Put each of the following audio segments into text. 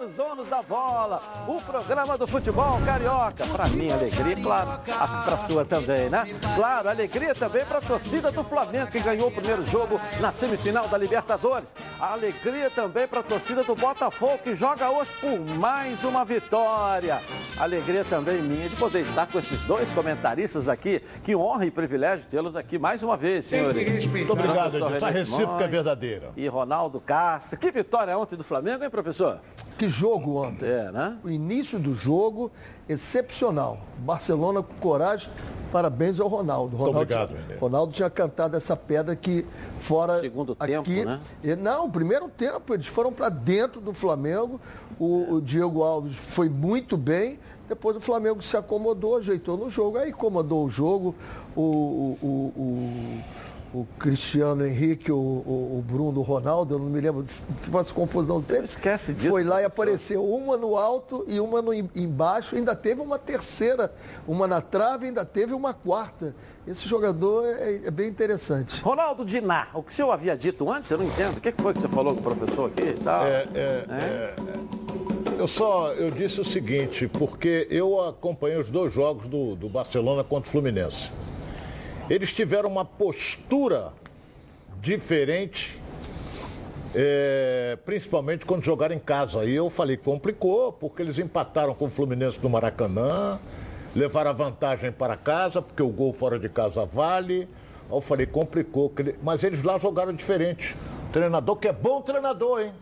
os donos da bola. O programa do futebol carioca. Para mim, alegria, claro, para sua também, né? Claro, alegria também para a torcida do Flamengo, que ganhou o primeiro jogo na semifinal da Libertadores. Alegria também para a torcida do Botafogo, que joga hoje por mais uma vitória. Alegria também minha de poder estar com esses dois comentaristas aqui. Que honra e privilégio tê-los aqui mais uma vez, senhores. Muito obrigado, Edilson. A recíproca é verdadeira. E Ronaldo Castro. Que vitória ontem do Flamengo, hein, professor? Que jogo ontem. É, né? O início do jogo, excepcional. Barcelona com coragem. Parabéns ao Ronaldo. Ronaldo, obrigado, tinha, Ronaldo tinha cantado essa pedra que fora. Segundo aqui, tempo, né? Não, primeiro tempo. Eles foram para dentro do Flamengo. O, o Diego Alves foi muito bem. Depois o Flamengo se acomodou, ajeitou no jogo. Aí acomodou o jogo. o, o, o o Cristiano Henrique, o, o, o, Bruno, o Ronaldo, eu não me lembro, faço confusão sempre. Esquece disso. Foi lá e apareceu uma no alto e uma no, embaixo, ainda teve uma terceira, uma na trave, ainda teve uma quarta. Esse jogador é, é bem interessante. Ronaldo Diná, o que o senhor havia dito antes, eu não entendo. O que foi que você falou com o professor aqui e tal? É, é, é, eu só eu disse o seguinte, porque eu acompanhei os dois jogos do, do Barcelona contra o Fluminense. Eles tiveram uma postura diferente, é, principalmente quando jogaram em casa. E eu falei que complicou, porque eles empataram com o Fluminense no Maracanã, levaram a vantagem para casa, porque o gol fora de casa vale. Eu falei, complicou. Mas eles lá jogaram diferente. Treinador que é bom treinador, hein?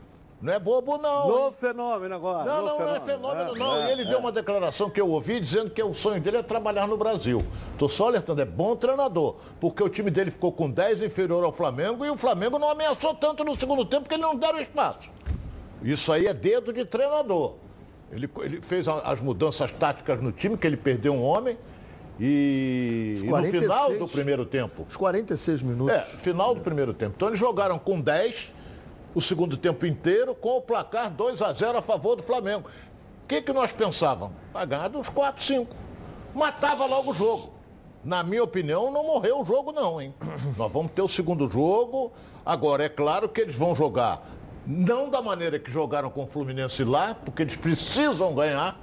Não é bobo, não. Novo fenômeno agora. Não, não, não é fenômeno, é, não. É, e ele é. deu uma declaração que eu ouvi dizendo que o sonho dele é trabalhar no Brasil. Estou só alertando, é bom treinador. Porque o time dele ficou com 10 inferior ao Flamengo e o Flamengo não ameaçou tanto no segundo tempo porque ele não deram espaço. Isso aí é dedo de treinador. Ele, ele fez as mudanças táticas no time, que ele perdeu um homem. E, 46, e no final do primeiro tempo. Os 46 minutos. É, final do primeiro tempo. Então eles jogaram com 10 o segundo tempo inteiro com o placar 2 a 0 a favor do Flamengo. O que, que nós pensávamos? Vai ganhar uns 4, 5. Matava logo o jogo. Na minha opinião, não morreu o jogo não, hein? Nós vamos ter o segundo jogo. Agora, é claro que eles vão jogar não da maneira que jogaram com o Fluminense lá, porque eles precisam ganhar,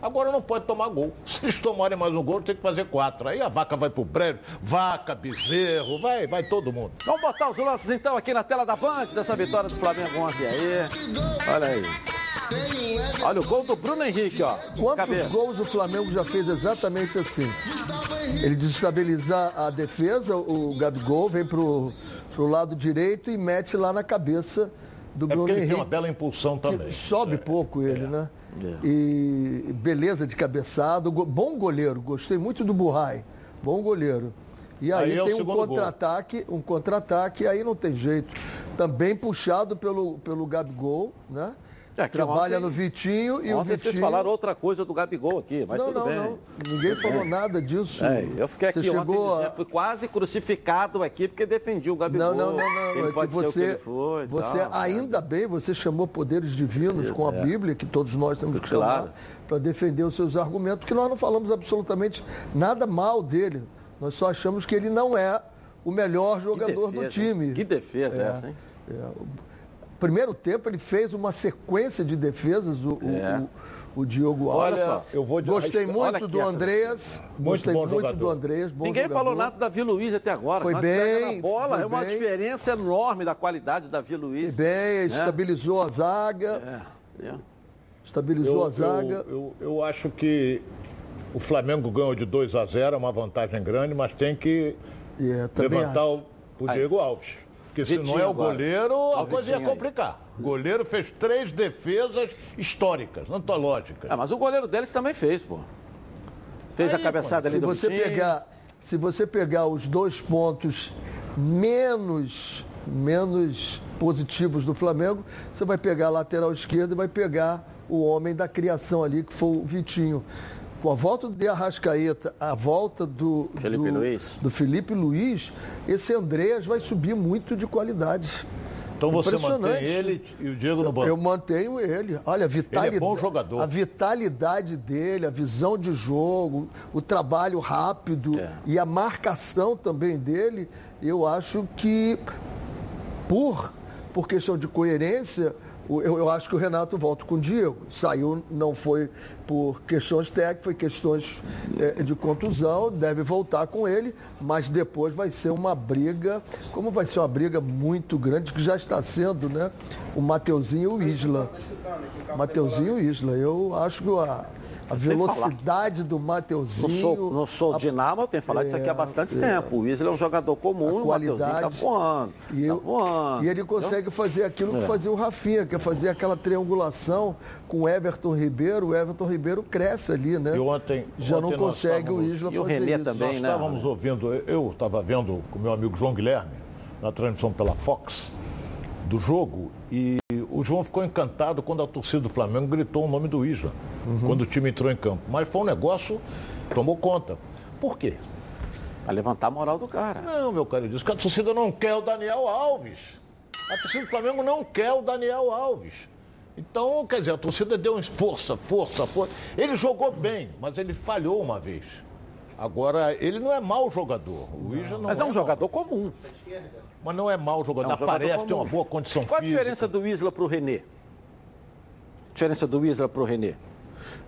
Agora não pode tomar gol. Se eles tomarem mais um gol, tem que fazer quatro. Aí a vaca vai pro prédio, vaca, bezerro, vai, vai todo mundo. Vamos botar os lances então aqui na tela da Band dessa vitória do Flamengo ontem aí. Olha aí. Olha o gol do Bruno Henrique, ó. Quantos cabeça. gols o Flamengo já fez exatamente assim? Ele desestabilizar a defesa, o Gabigol vem pro, pro lado direito e mete lá na cabeça do é Bruno ele Henrique. tem uma bela impulsão também. sobe é. pouco ele, é. né? É. E beleza de cabeçado, bom goleiro, gostei muito do Burrai, bom goleiro. E aí, aí é tem um contra-ataque, um contra-ataque, aí não tem jeito. Também puxado pelo, pelo Gabigol, né? É, Trabalha ontem, no Vitinho e o Vitinho... vocês falaram outra coisa do Gabigol aqui, mas não, tudo não, bem. Não, ninguém falou nada disso. É, eu fiquei aqui você chegou a... fui quase crucificado aqui porque defendi o Gabigol. Não, não, não, não. É pode você, que foi, você tal, ainda né? bem, você chamou poderes divinos com a é. Bíblia, que todos nós temos que claro. chamar, para defender os seus argumentos, porque nós não falamos absolutamente nada mal dele. Nós só achamos que ele não é o melhor jogador defesa, do time. Que defesa é, essa, hein? É, primeiro tempo ele fez uma sequência de defesas, o, é. o, o Diogo Alves. Olha, eu vou Gostei muito do Andreas. Gostei muito jogador. do Andreas. Ninguém jogador. falou nada do Davi Luiz até agora. Foi bem. bola, foi é uma bem. diferença enorme da qualidade do Davi Luiz. Foi bem, né? estabilizou a zaga. É. É. Estabilizou eu, a zaga. Eu, eu, eu, acho que o Flamengo ganhou de 2 a 0, é uma vantagem grande, mas tem que yeah, levantar o, o Diego Alves. Porque se não é o goleiro, a coisa ia complicar. O goleiro fez três defesas históricas, antológicas. É, mas o goleiro deles também fez, pô. Fez Aí, a cabeçada ali se do você pegar Se você pegar os dois pontos menos, menos positivos do Flamengo, você vai pegar a lateral esquerda e vai pegar o homem da criação ali, que foi o Vitinho com a volta do de Arrascaeta, a volta do Felipe, do, Luiz. do Felipe Luiz, esse Andreas vai subir muito de qualidade. Então você mantém ele e o Diego no banco? Eu, eu mantenho ele. Olha, a vitalidade. Ele é bom jogador. A vitalidade dele, a visão de jogo, o trabalho rápido é. e a marcação também dele, eu acho que por por questão de coerência, eu, eu, acho que o Renato volta com o Diego. Saiu, não foi por questões técnicas, foi questões é, de contusão, deve voltar com ele, mas depois vai ser uma briga, como vai ser uma briga muito grande, que já está sendo, né? O Mateuzinho e o Isla. Mateuzinho e Isla. Eu acho que a, a velocidade do Mateuzinho. No, no Sou Dinamo, eu tenho falado é, isso aqui há é, bastante é, tempo. O Isla é um jogador comum, o Mateuzinho está voando. E, tá voando, e ele consegue fazer aquilo que é. fazia o Rafinha, que é fazer aquela triangulação com o Everton Ribeiro. O Everton Ribeiro cresce ali, né? E ontem. Já ontem não consegue o Isla e fazer o Renê isso. também, nós né? estávamos ouvindo, eu estava vendo com meu amigo João Guilherme, na transmissão pela Fox, do jogo, e o João ficou encantado quando a torcida do Flamengo gritou o nome do Isla, uhum. quando o time entrou em campo. Mas foi um negócio, tomou conta. Por quê? Para levantar a moral do cara. Não, meu caro, disse que a torcida não quer o Daniel Alves. A torcida do Flamengo não quer o Daniel Alves. Então, quer dizer, a torcida deu força, força, força. Ele jogou bem, mas ele falhou uma vez. Agora, ele não é mau jogador. O Isla não mas é, um jogador comum. Mas não é mau jogador, é um aparece, jogador tem uma boa condição Qual física. Qual a diferença do Isla para o René? diferença do Isla para o René?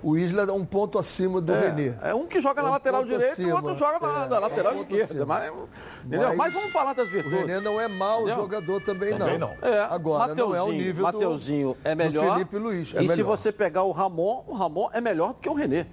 O Isla é um ponto acima do é, René. É um que joga é um na lateral direita e o outro joga na, é, na lateral é um esquerda. Mas, mas, mas, vamos falar das virtudes. O René não é mau entendeu? jogador também, também não. não. É, Agora, não é o nível Mateuzinho do, é melhor, do Felipe Luiz. É e melhor. se você pegar o Ramon, o Ramon é melhor do que o René.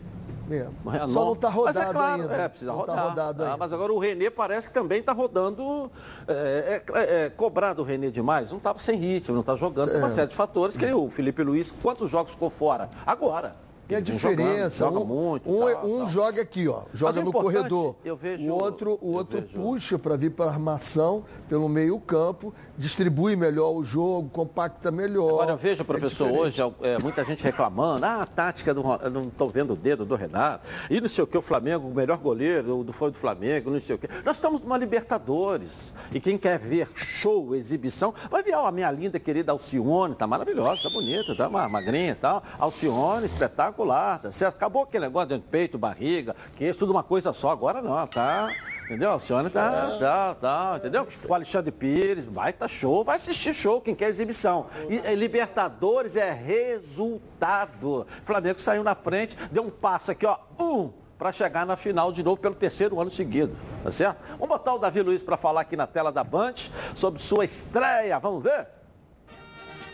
É. Só não está rodado mas é claro, ainda. É, precisa não rodar. Tá rodado ah, mas agora o Renê parece que também está rodando. É, é, é, cobrado o Renê demais. Não estava sem ritmo, não está jogando. Por uma série de fatores que o Felipe Luiz, quantos jogos ficou fora? Agora. E a diferença, jogando, um, joga muito, um, tal, um tal. joga aqui, ó, joga no corredor. Vejo, o outro, o outro vejo. puxa para vir para armação pelo meio campo, distribui melhor o jogo, compacta melhor. Agora eu vejo, professor, é hoje é, muita gente reclamando, ah, a tática do não estou vendo o dedo do Renato, e não sei o que, o Flamengo, o melhor goleiro do foi do Flamengo, não sei o que. Nós estamos numa Libertadores. E quem quer ver show, exibição, vai ver ó, a minha linda querida Alcione, tá maravilhosa, tá bonita, tá magrinha e tal. Alcione, espetáculo espetacular, tá? Acabou aquele negócio de peito, barriga, que isso tudo uma coisa só. Agora não, tá? Entendeu? O senhor tá, tá, tá, entendeu? O Alexandre Pires, vai tá show, vai assistir show, quem quer exibição. E, e Libertadores é resultado. Flamengo saiu na frente, deu um passo aqui, ó, um, para chegar na final de novo pelo terceiro ano seguido, tá certo? Vamos botar o Davi Luiz para falar aqui na tela da Band sobre sua estreia, vamos ver?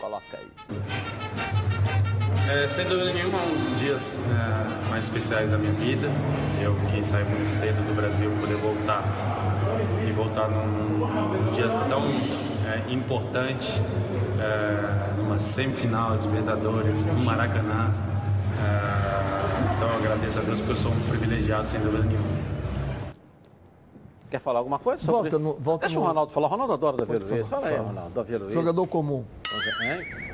Coloca aí. É, sem dúvida nenhuma, um dos dias é, mais especiais da minha vida. Eu que saí muito cedo do Brasil, poder voltar e voltar num, num dia tão é, importante, é, numa semifinal de Libertadores, no Maracanã. É, então eu agradeço a Deus porque eu sou um privilegiado, sem dúvida nenhuma. Quer falar alguma coisa? Sobre... Volta no, volta Deixa no... o Ronaldo falar. Ronaldo adora Davi Luiz. Fala aí, Ronaldo. Davi Luiz. Jogador comum.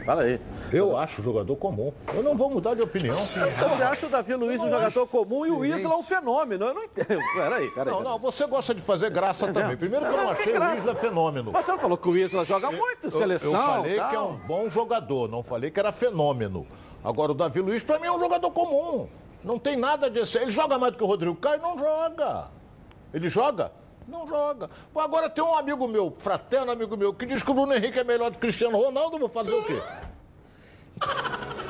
Fala aí. Eu acho jogador comum. Eu não vou mudar de opinião. Você acha o Davi Luiz um jogador comum e o Isla um fenômeno? Eu não entendo. Peraí, peraí. Não, não, você gosta de fazer graça também. Primeiro que eu não achei o Isla fenômeno. Mas você não falou que o Isla joga muito, seleção. Eu, falei que é um bom jogador, não falei que era fenômeno. Agora o Davi Luiz, para mim, é um jogador comum. Não tem nada disso. Ele joga mais do que o Rodrigo Caio? Não joga. Ele joga? Não joga. Pô, agora tem um amigo meu, fraterno amigo meu, que diz que o Bruno Henrique é melhor do que Cristiano Ronaldo, vou fazer o quê?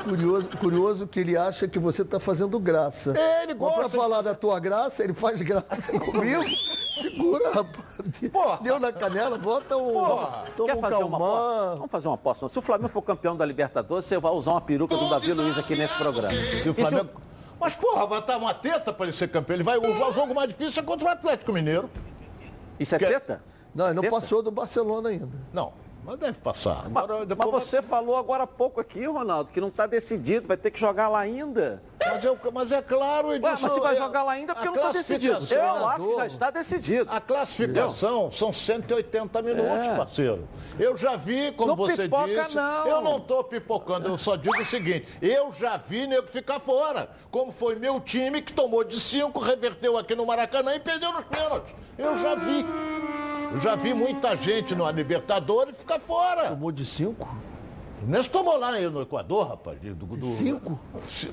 Curioso, curioso que ele acha que você está fazendo graça. É, ele gosta. Para falar da tua graça, ele faz graça comigo. Segura, rapaz. Porra. Deu na canela, bota um. Porra. Toma Quer um fazer calmar. uma aposta? Vamos fazer uma aposta. Se o Flamengo for campeão da Libertadores, você vai usar uma peruca do Davi Luiz aqui nesse programa. E o Flamengo... Mas, porra, vai estar uma teta para ele ser campeão. Ele vai usar o jogo mais difícil é contra o Atlético Mineiro. Isso é Que- teta? Não, ele não passou do Barcelona ainda. Não, mas deve passar. Mas, Agora, mas vai- você falou agora há pouco aqui, Ronaldo, que não está decidido, vai ter que jogar lá ainda. Mas, eu- mas é claro, Ué, Edilson, mas se vai é- jogar lá ainda porque a não está decidido. Eu acho que já está decidido. A classificação são 180 minutos, É. parceiro. Eu já vi, como Não você pipoca, disse. não. Eu não estou pipocando, eu só digo o seguinte: eu já vi nego ficar fora. Como foi meu time que tomou de 5, reverteu aqui no Maracanã e perdeu nos pênaltis. Eu já vi. Eu já vi muita gente no Libertadores ficar fora. Tomou de cinco? Fluminense tomou lá no Equador, rapaz. Do, do, cinco?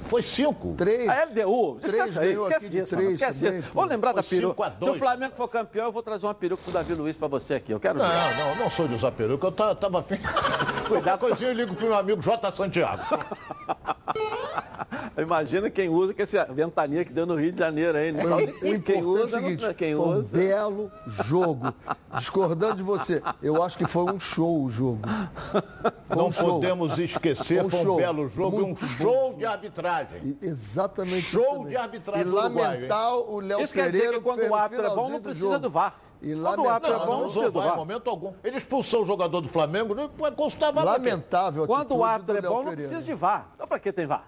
Foi cinco. Três. A LDU, Três aí, esquece isso. três esquece também, isso. Vou lembrar da Foi cinco peruca. Se o Flamengo for campeão, eu vou trazer uma peruca pro Davi Luiz pra você aqui. Eu quero ver. Não, não, não sou de usar peruca, eu tava, afim. Qualquer coisinha eu ligo pro meu amigo J. Santiago. Imagina quem usa, que esse ventania que deu no Rio de Janeiro aí. Não O importante quem é o usa, seguinte, não, quem foi um usa. belo jogo. Discordando de você, eu acho que foi um show o jogo. Foi Não um show. podemos esquecer, Foi um foi um belo jogo e um Muito bom show de arbitragem. E- Exatamente. Show isso de arbitragem E lamentar o Léo Isso quer dizer Pereira que quando fez o árbitro é bom, não precisa jogo. do VAR. E Quando o lamentável, árbitro é bom, Não, usou do VAR em momento algum. Ele expulsou o jogador do Flamengo, não custava nada. lamentável Quando o árbitro é bom, não precisa de VAR. Então pra que tem VAR?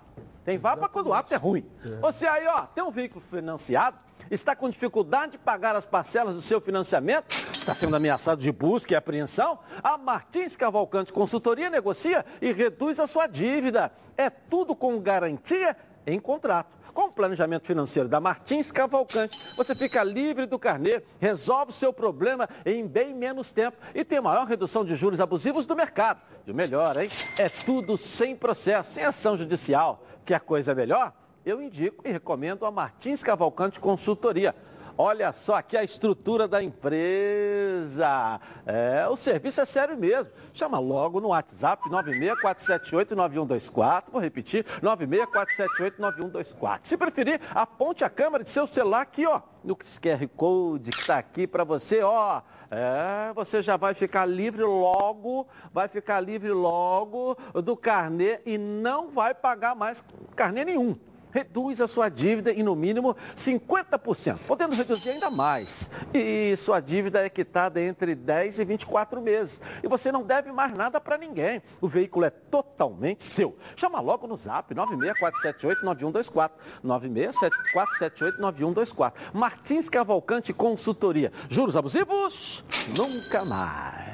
Tem VAR para quando o árbitro é ruim. Você aí, ó, tem um veículo financiado, está com dificuldade de pagar as parcelas do seu financiamento, está sendo ameaçado de busca e apreensão, a Martins Cavalcante Consultoria negocia e reduz a sua dívida. É tudo com garantia em contrato. Com o planejamento financeiro da Martins Cavalcante, você fica livre do carnê, resolve seu problema em bem menos tempo e tem a maior redução de juros abusivos do mercado. E o melhor, hein? É tudo sem processo, sem ação judicial. Quer coisa melhor? Eu indico e recomendo a Martins Cavalcante Consultoria. Olha só aqui a estrutura da empresa. É, o serviço é sério mesmo. Chama logo no WhatsApp 964789124. Vou repetir, 964789124. Se preferir, aponte a câmera de seu celular aqui, ó, no QR Code que está aqui para você, ó. É, você já vai ficar livre logo, vai ficar livre logo do carnê e não vai pagar mais carnê nenhum reduz a sua dívida em no mínimo 50%, podendo reduzir ainda mais. E sua dívida é quitada entre 10 e 24 meses. E você não deve mais nada para ninguém. O veículo é totalmente seu. Chama logo no zap 964789124. 964789124. Martins Cavalcante Consultoria. Juros abusivos? Nunca mais.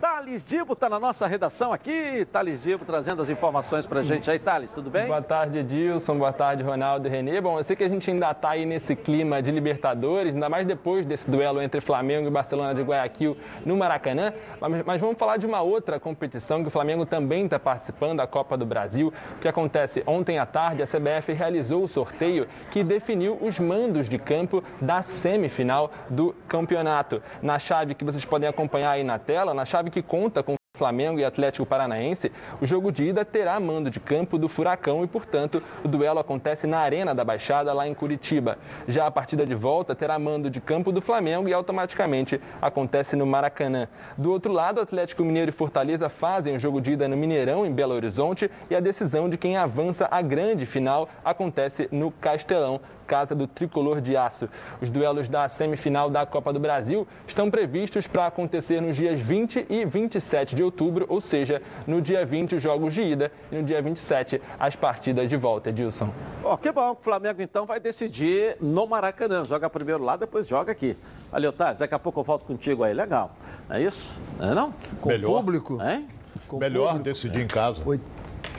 Thales Dibo está na nossa redação aqui. Thales Dibo trazendo as informações para a gente aí. Thales, tudo bem? Boa tarde, Edilson. Boa tarde, Ronaldo e Renê. Bom, eu sei que a gente ainda está aí nesse clima de Libertadores, ainda mais depois desse duelo entre Flamengo e Barcelona de Guayaquil no Maracanã. Mas, mas vamos falar de uma outra competição que o Flamengo também está participando, a Copa do Brasil. Que acontece? Ontem à tarde, a CBF realizou o sorteio que definiu os mandos de campo da semifinal do campeonato. Na chave que vocês podem acompanhar aí na tela, na chave que conta com Flamengo e Atlético Paranaense, o jogo de ida terá mando de campo do Furacão e, portanto, o duelo acontece na Arena da Baixada, lá em Curitiba. Já a partida de volta terá mando de campo do Flamengo e automaticamente acontece no Maracanã. Do outro lado, Atlético Mineiro e Fortaleza fazem o jogo de ida no Mineirão, em Belo Horizonte, e a decisão de quem avança à grande final acontece no Castelão, casa do tricolor de aço. Os duelos da semifinal da Copa do Brasil estão previstos para acontecer nos dias 20 e 27 de outubro, ou seja, no dia 20 os jogos de ida e no dia 27 as partidas de volta, Edilson. Ó, que bom, o Flamengo então vai decidir no Maracanã. Joga primeiro lá, depois joga aqui. Valeu, Thales. Daqui a pouco eu volto contigo aí. Legal. É isso? Não é não? Com Melhor. público? Hein? Com Melhor público. decidir em casa.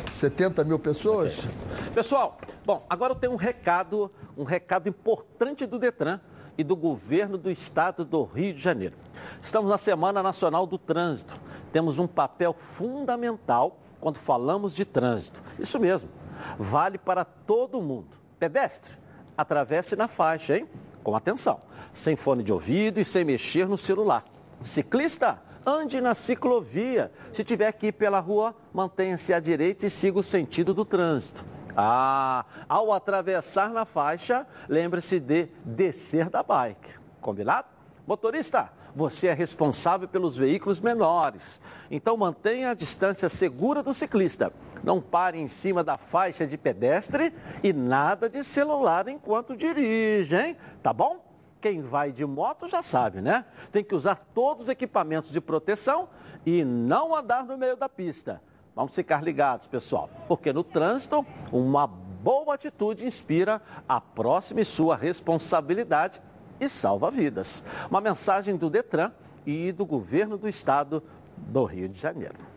70 mil pessoas? Pessoal, bom, agora eu tenho um recado, um recado importante do Detran e do governo do estado do Rio de Janeiro. Estamos na Semana Nacional do Trânsito. Temos um papel fundamental quando falamos de trânsito. Isso mesmo. Vale para todo mundo. Pedestre, atravesse na faixa, hein? Com atenção. Sem fone de ouvido e sem mexer no celular. Ciclista, ande na ciclovia. Se tiver que ir pela rua, mantenha-se à direita e siga o sentido do trânsito. Ah, ao atravessar na faixa, lembre-se de descer da bike. Combinado? Motorista, você é responsável pelos veículos menores. Então mantenha a distância segura do ciclista. Não pare em cima da faixa de pedestre e nada de celular enquanto dirige, hein? Tá bom? Quem vai de moto já sabe, né? Tem que usar todos os equipamentos de proteção e não andar no meio da pista. Vamos ficar ligados, pessoal, porque no trânsito, uma boa atitude inspira a próxima e sua responsabilidade e salva vidas. Uma mensagem do Detran e do governo do estado do Rio de Janeiro.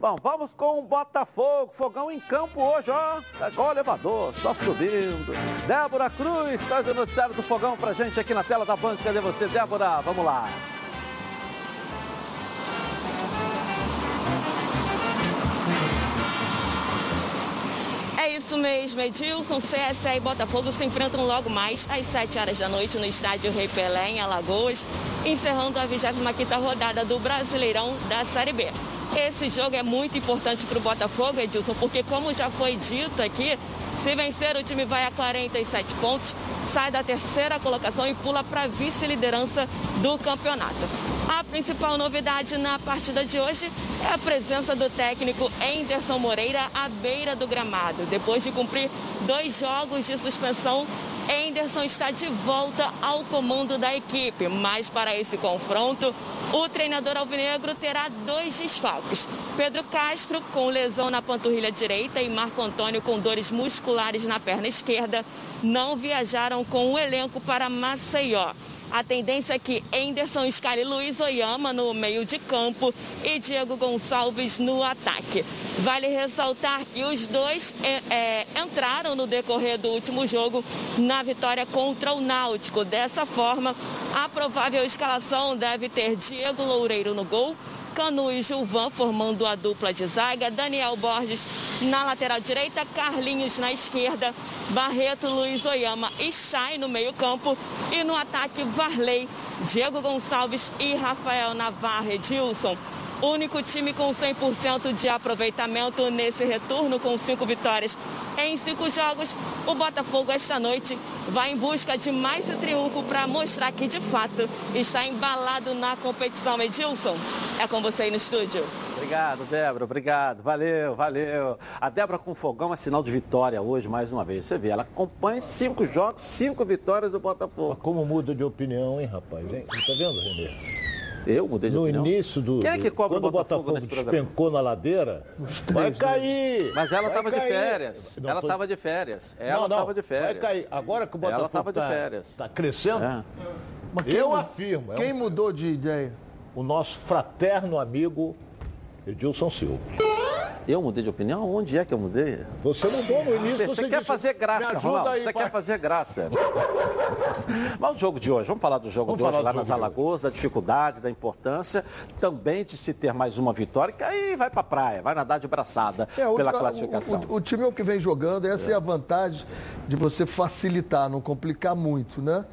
Bom, vamos com o Botafogo, fogão em campo hoje, ó. Tá igual o elevador, só subindo. Débora Cruz traz o noticiário do fogão pra gente aqui na tela da Band. Cadê você, Débora? Vamos lá. É isso mesmo, Edilson, CSA e Botafogo se enfrentam logo mais às 7 horas da noite no estádio Rei Pelé, em Alagoas, encerrando a 25ª rodada do Brasileirão da Série B. Esse jogo é muito importante para o Botafogo, Edilson, porque como já foi dito aqui, se vencer, o time vai a 47 pontos, sai da terceira colocação e pula para a vice-liderança do campeonato. A principal novidade na partida de hoje é a presença do técnico Enderson Moreira à beira do gramado. Depois de cumprir dois jogos de suspensão, Enderson está de volta ao comando da equipe, mas para esse confronto, o treinador alvinegro terá dois desfalques. Pedro Castro, com lesão na panturrilha direita, e Marco Antônio, com dores musculares na perna esquerda, não viajaram com o elenco para Maceió. A tendência é que Enderson escale Luiz Oyama no meio de campo e Diego Gonçalves no ataque. Vale ressaltar que os dois é, é, entraram no decorrer do último jogo na vitória contra o Náutico. Dessa forma, a provável escalação deve ter Diego Loureiro no gol, Canu e Gilvan formando a dupla de zaga, Daniel Borges na lateral direita, Carlinhos na esquerda, Barreto, Luiz Oyama e Chay no meio campo e no ataque Varley, Diego Gonçalves e Rafael Navarro Edilson. Único time com 100% de aproveitamento nesse retorno com cinco vitórias em cinco jogos. O Botafogo esta noite vai em busca de mais um triunfo para mostrar que de fato está embalado na competição. Edilson, é com você aí no estúdio. Obrigado, Débora. Obrigado. Valeu, valeu. A Débora com fogão é sinal de vitória hoje, mais uma vez. Você vê, ela acompanha cinco jogos, cinco vitórias do Botafogo. Mas como muda de opinião, hein, rapaz? Hein? Tá vendo, Renê? Eu mudei de No opinião. início do. Quem é que cobra quando o Botafogo, nesse programa? despencou na ladeira, vai três, cair. Mas ela vai estava de férias. Não, ela tô- estava de férias. Ela estava de férias. Vai cair. Agora que o Ela Botafogo de tá- férias. tá crescendo, É. Mas quem eu afirmo. é Quem um- mudou de ideia? o nosso fraterno amigo Edilson Silva. Eu mudei de opinião? Onde é que eu mudei? Você mudou no início, Você, você, quer disse, fazer graça, Ronaldo. aí, Você pai. quer fazer graça. Mas o jogo de hoje, vamos falar do jogo Vamos de hoje lá nas. Alagoas, da dificuldade, da importância, também de se ter mais uma vitória, que aí vai pra praia, vai nadar de braçada É, o- pela o- classificação. O, o time é o que vem jogando, essa é. a vantagem de você facilitar, não complicar muito, né?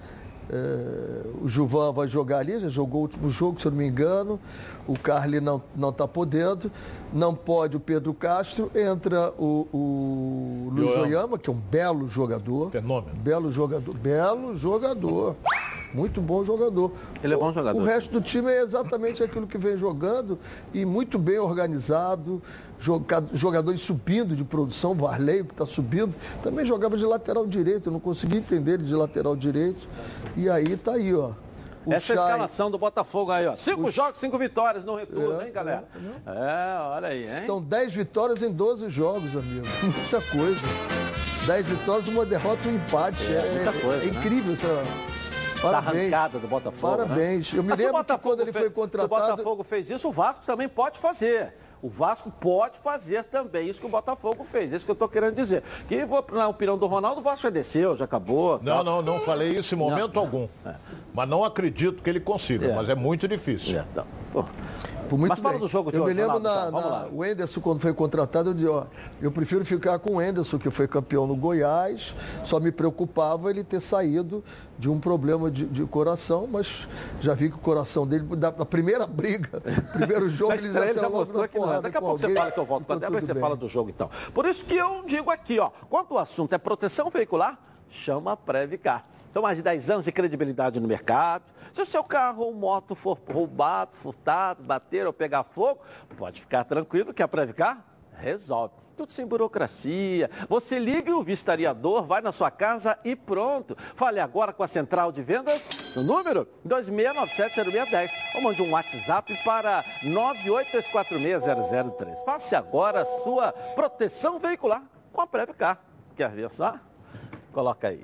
É, o Juvan vai jogar ali, já jogou o último jogo, se eu não me engano. O Carly não não está podendo. Não pode o Pedro Castro. Entra o, o Luiz. Oyama, que é um belo jogador. Fenômeno. Belo jogador. Belo jogador. Muito bom jogador. Ele é bom O- jogador. O resto do time é exatamente aquilo que vem jogando e muito bem organizado. Joga- Jogadores subindo de produção, Varley, que está subindo, também jogava de lateral direito, eu não consegui entender ele de lateral direito. E aí tá aí, ó. O Essa é Chay- escalação do Botafogo aí, ó. Cinco O- jogos, cinco vitórias no retorno, É, hein, galera? É, olha aí, hein? São 10 vitórias em 12 jogos, amigo. Muita coisa. 10 vitórias, uma derrota e um empate. É, muita coisa, é né? incrível essa. Parabéns. arrancada do Botafogo. né? Parabéns. Eu me Mas lembro quando ele foi fez- contratado- Se o Botafogo fez isso, o Vasco também pode fazer. O Vasco pode fazer também isso que o Botafogo fez. Isso que eu estou querendo dizer. Que, na opinião do Ronaldo, o Vasco já desceu, já acabou. Não, tal. não, não falei isso em momento algum. Mas não acredito que ele consiga, É. mas é muito difícil. É, então, pô. Muito Mas fala bem. do jogo de eu hoje, me lembro Ronaldo, na, então, na- o Enderson, quando foi contratado, eu disse, ó, eu prefiro ficar com o Enderson, que foi campeão no Goiás. Só me preocupava ele ter saído de um problema de, de coração, mas já vi que o coração dele, da, da primeira briga, primeiro jogo, ele já ele já mostrou que não é. Daqui a pouco você alguém, fala que eu volto para tá e tudo você bem. fala do jogo então. Por isso que eu digo aqui, ó, quando o assunto é proteção veicular, chama a Previcar. Então, mais de 10 anos de credibilidade no mercado. Se o seu carro ou moto for roubado, furtado, bater ou pegar fogo, pode ficar tranquilo que a Previcar resolve. Tudo sem burocracia. Você liga o vistoriador vai na sua casa e pronto. Fale agora com a central de vendas no número 26970610 ou mande um WhatsApp para 982460003. Faça agora a sua proteção veicular com a Previcar. Quer ver só? Coloca aí.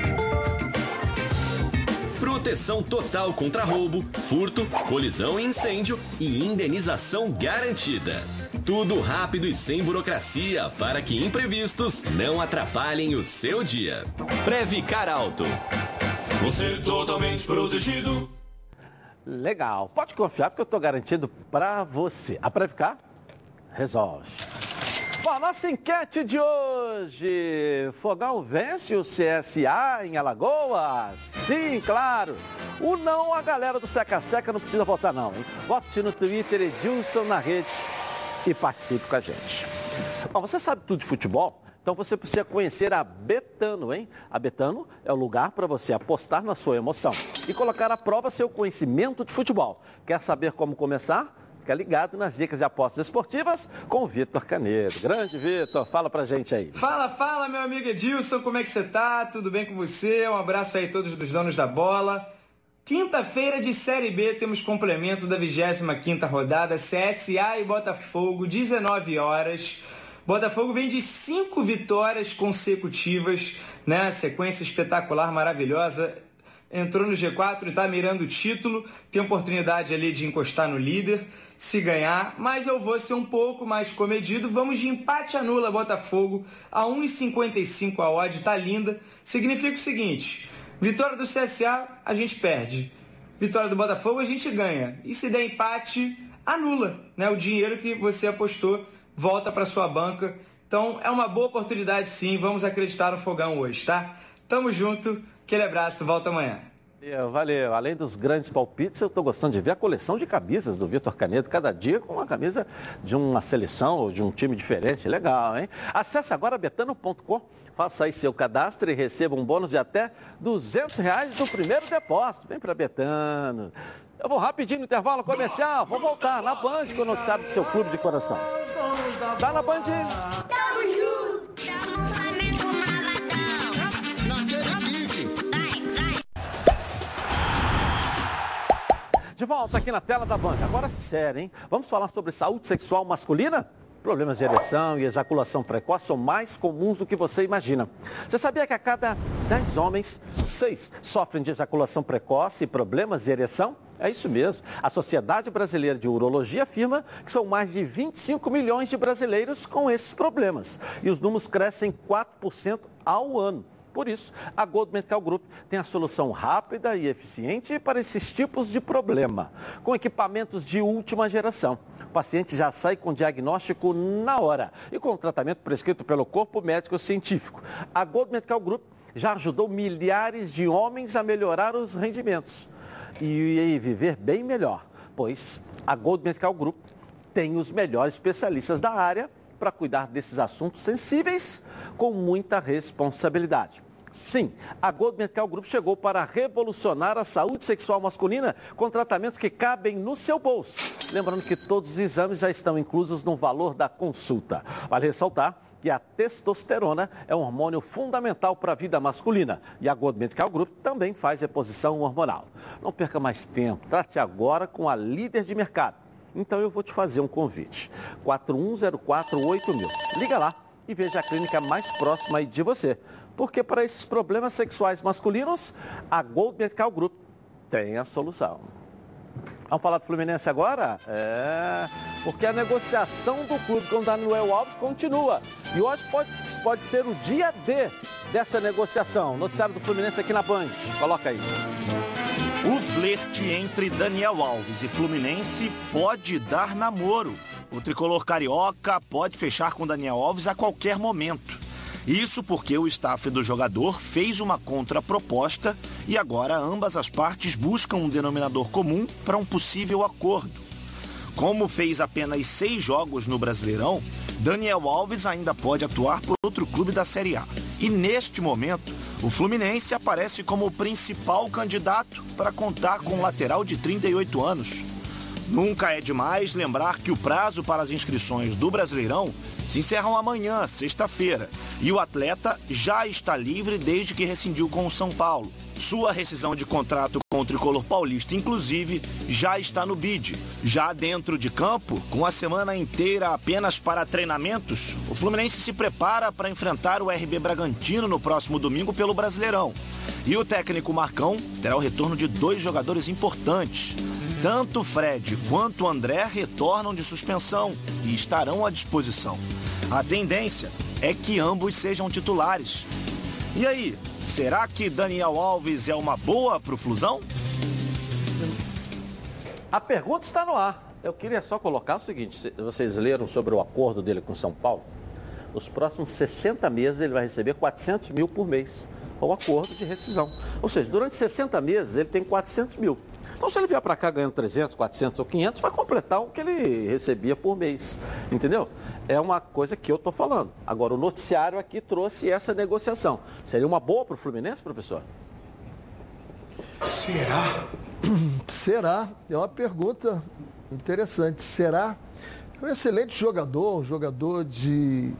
Proteção total contra roubo, furto, colisão e incêndio e indenização garantida. Tudo rápido e sem burocracia para que imprevistos não atrapalhem o seu dia. Previcar Alto. Você totalmente protegido. Legal. Pode confiar porque eu estou garantido para você. A Previcar resolve. Bom, nossa enquete de hoje. Fogão vence o CSA em Alagoas? Sim, claro. O não, a galera do Seca Seca não precisa votar não, hein? Vote no Twitter Edilson na rede e participe com a gente. Bom, você sabe tudo de futebol? Então você precisa conhecer a Betano, hein? A Betano é o lugar para você apostar na sua emoção e colocar à prova seu conhecimento de futebol. Quer saber como começar? Fica ligado nas dicas de apostas esportivas com o Vitor Canedo. Grande Vitor, fala pra gente aí. Fala, fala, meu amigo Edilson, como é que você tá? Tudo bem com você? Um abraço aí a todos os donos da bola. Quinta-feira de Série B temos complemento da 25ª rodada, CSA e Botafogo, 19 horas. Botafogo vem de cinco vitórias consecutivas, né? Sequência espetacular, maravilhosa. Entrou no G4 e está mirando o título. Tem oportunidade ali de encostar no líder, se ganhar. Mas eu vou ser um pouco mais comedido. Vamos de empate anula Botafogo a 1,55 a odd. Tá linda. Significa o seguinte: vitória do CSA, a gente perde. Vitória do Botafogo, a gente ganha. E se der empate, anula né? o dinheiro que você apostou volta para sua banca. Então é uma boa oportunidade sim, vamos acreditar no fogão hoje, tá? Tamo junto, aquele abraço, volta amanhã. Valeu, valeu. Além dos grandes palpites, eu estou gostando de ver a coleção de camisas do Vitor Canedo, cada dia com uma camisa de uma seleção ou de um time diferente. Legal, hein? Acesse agora betano.com, faça aí seu cadastro e receba um bônus de até 200 reais no primeiro depósito. Vem para Betano. Eu vou rapidinho no intervalo comercial, vou voltar na Band com o do seu clube de coração. Tá na Band? De volta aqui na tela da Band. Agora sério, hein? Vamos falar sobre saúde sexual masculina? Problemas de ereção e ejaculação precoce são mais comuns do que você imagina. Você sabia que a cada 10 homens, 6 sofrem de ejaculação precoce e problemas de ereção? É isso mesmo. A Sociedade Brasileira de Urologia afirma que são mais de 25 milhões de brasileiros com esses problemas. E os números crescem 4% ao ano. Por isso, a Gold Medical Group tem a solução rápida e eficiente para esses tipos de problema, com equipamentos de última geração. O paciente já sai com diagnóstico na hora e com o tratamento prescrito pelo corpo médico científico. A Gold Medical Group já ajudou milhares de homens a melhorar os rendimentos e viver bem melhor, pois a Gold Medical Group tem os melhores especialistas da área para cuidar desses assuntos sensíveis com muita responsabilidade. Sim, a Gold Medical Group chegou para revolucionar a saúde sexual masculina com tratamentos que cabem no seu bolso. Lembrando que todos os exames já estão inclusos no valor da consulta. Vale ressaltar que a testosterona é um hormônio fundamental para a vida masculina e a Gold Medical Group também faz reposição hormonal. Não perca mais tempo, trate agora com a líder de mercado. Então eu vou te fazer um convite. 41048000. Liga lá e veja a clínica mais próxima de você. Porque para esses problemas sexuais masculinos, a Gold Medical Group tem a solução. Vamos falar do Fluminense agora? É, porque a negociação do clube com o Daniel Alves continua. E hoje pode, pode ser o dia D dessa negociação. Noticiário do Fluminense aqui na Band. Coloca aí. O flerte entre Daniel Alves e Fluminense pode dar namoro. O tricolor carioca pode fechar com Daniel Alves a qualquer momento. Isso porque o staff do jogador fez uma contraproposta e agora ambas as partes buscam um denominador comum para um possível acordo. Como fez apenas seis jogos no Brasileirão, Daniel Alves ainda pode atuar por outro clube da Série A. E neste momento, o Fluminense aparece como o principal candidato para contar com um lateral de 38 anos. Nunca é demais lembrar que o prazo para as inscrições do Brasileirão se encerram amanhã, sexta-feira, e o atleta já está livre desde que rescindiu com o São Paulo. Sua rescisão de contrato com o tricolor paulista, inclusive, já está no bid. Já dentro de campo, com a semana inteira apenas para treinamentos, o Fluminense se prepara para enfrentar o RB Bragantino no próximo domingo pelo Brasileirão. E o técnico Marcão terá o retorno de dois jogadores importantes. Tanto Fred quanto André retornam de suspensão e estarão à disposição. A tendência é que ambos sejam titulares. E aí, será que Daniel Alves é uma boa para o Flusão? A pergunta está no ar. Eu queria só colocar o seguinte: vocês leram sobre o acordo dele com São Paulo? Nos próximos 60 meses ele vai receber 400 mil por mês. É o acordo de rescisão. Ou seja, durante 60 meses ele tem 400 mil. Então, se ele vier para cá ganhando 300, 400 ou 500, vai completar o que ele recebia por mês. Entendeu? É uma coisa que eu estou falando. Agora, o noticiário aqui trouxe essa negociação. Seria uma boa para o Fluminense, professor? Será? Será? É uma pergunta interessante. Será? É um excelente jogador, um jogador de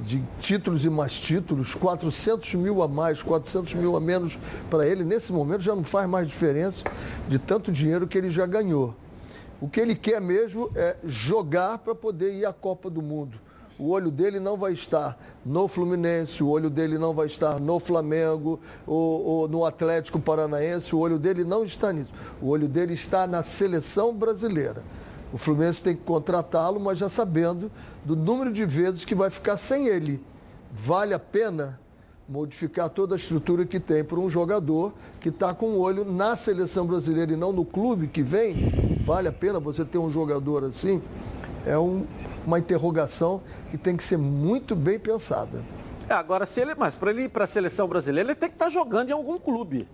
de títulos e mais títulos, 400 mil a mais, 400 mil a menos para ele, nesse momento já não faz mais diferença de tanto dinheiro que ele já ganhou. O que ele quer mesmo é jogar para poder ir à Copa do Mundo. O olho dele não vai estar no Fluminense, o olho dele não vai estar no Flamengo ou, ou no Atlético Paranaense, o olho dele não está nisso. O olho dele está na seleção brasileira. O Fluminense tem que contratá-lo, mas já sabendo do número de vezes que vai ficar sem ele. Vale a pena modificar toda a estrutura que tem para um jogador que está com o olho na seleção brasileira e não no clube que vem? Vale a pena você ter um jogador assim? É um, uma interrogação que tem que ser muito bem pensada. É, agora, se ele, mas para ele ir para a seleção brasileira, ele tem que estar tá jogando em algum clube.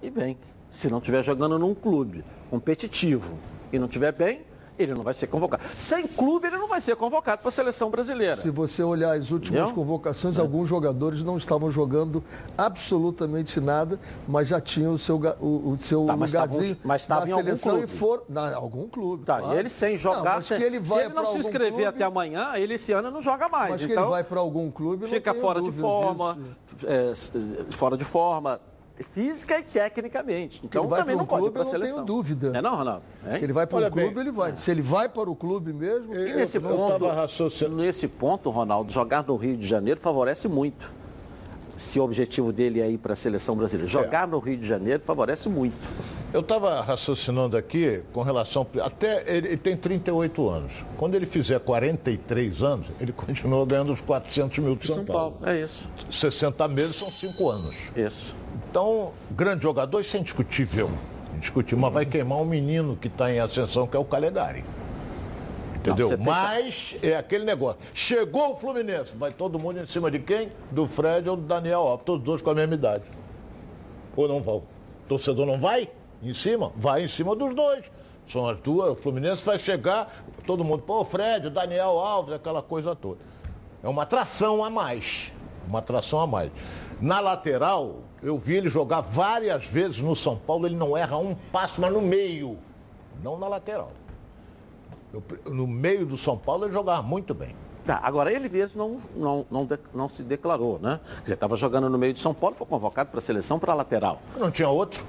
E bem, se não estiver jogando num clube competitivo, e não estiver bem, ele não vai ser convocado. Sem clube, ele não vai ser convocado para a seleção brasileira. Se você olhar as últimas Entendeu? convocações, é. alguns jogadores não estavam jogando absolutamente nada, mas já tinham o seu, o, o seu tá, lugarzinho mas estavam, mas na seleção e foram. Na, algum clube. Tá, claro. E ele sem jogar, não, sem, ele vai se ele não se inscrever clube, até amanhã, ele esse ano não joga mais. Mas então, que ele vai para algum clube, fica fora de forma, é, fora de forma física e tecnicamente. Então ele vai também para não clube, pode ir para a seleção. Eu não tenho dúvida. É não, Ronaldo? Que ele vai para o clube, bem. ele vai. Se ele vai para o clube mesmo... E nesse, ponto, nesse ponto, Ronaldo, jogar no Rio de Janeiro favorece muito. Se o objetivo dele é ir para a seleção brasileira. Jogar é. no Rio de Janeiro favorece muito. Eu estava raciocinando aqui com relação. Até ele, ele, tem 38 anos. Quando ele fizer 43 anos, ele continua ganhando os 400 mil de São, São Paulo. Paulo. É isso. 60 meses são 5 anos. Isso. Então, grande jogador, isso é indiscutível. Indiscutível, mas vai queimar um menino que está em ascensão, que é o Calegari. Entendeu? Não, mas é aquele negócio. Chegou o Fluminense, vai todo mundo em cima de quem? Do Fred ou do Daniel Alves, todos dois com a mesma idade. Ou não vão? O torcedor não vai em cima? Vai em cima dos dois. São as duas, o Fluminense vai chegar, todo mundo, pô, Fred, o Daniel Alves, aquela coisa toda. É uma atração a mais. Uma atração a mais. Na lateral, eu vi ele jogar várias vezes no São Paulo, ele não erra um passo, mas no meio, não na lateral. Eu, no meio do São Paulo ele jogava muito bem. Tá, agora ele mesmo não, não, não, não se declarou, né? Você estava jogando no meio de São Paulo, foi convocado para a seleção para lateral. Não tinha outro?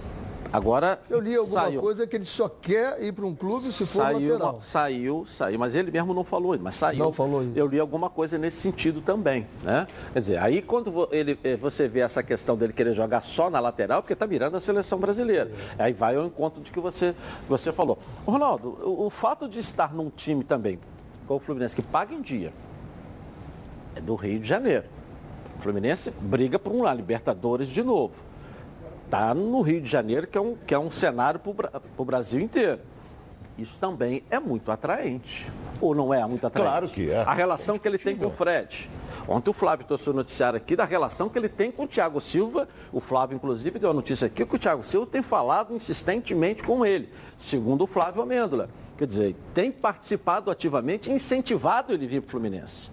Agora. Eu li alguma saiu. coisa que ele só quer ir para um clube se for saiu, lateral. Saiu, saiu, mas ele mesmo não falou isso, mas saiu. Não falou isso. Eu li alguma coisa nesse sentido também, né? Quer dizer, aí quando ele, eh, você vê essa questão dele querer jogar só na lateral, porque está mirando a seleção brasileira. É. Aí vai ao encontro de que você, você falou. Ronaldo, o, o fato de estar num time também, com o Fluminense, que paga em dia, é do Rio de Janeiro. O Fluminense briga por um lá, Libertadores de novo está no Rio de Janeiro, que é um, que é um cenário para o Brasil inteiro. Isso também é muito atraente. Ou não é muito atraente? Claro que é. A relação que ele tem com o Fred. Ontem o Flávio trouxe o noticiário aqui da relação que ele tem com o Thiago Silva. O Flávio, inclusive, deu a notícia aqui que o Thiago Silva tem falado insistentemente com ele, segundo o Flávio Amêndola. Quer dizer, tem participado ativamente, incentivado ele vir para o Fluminense.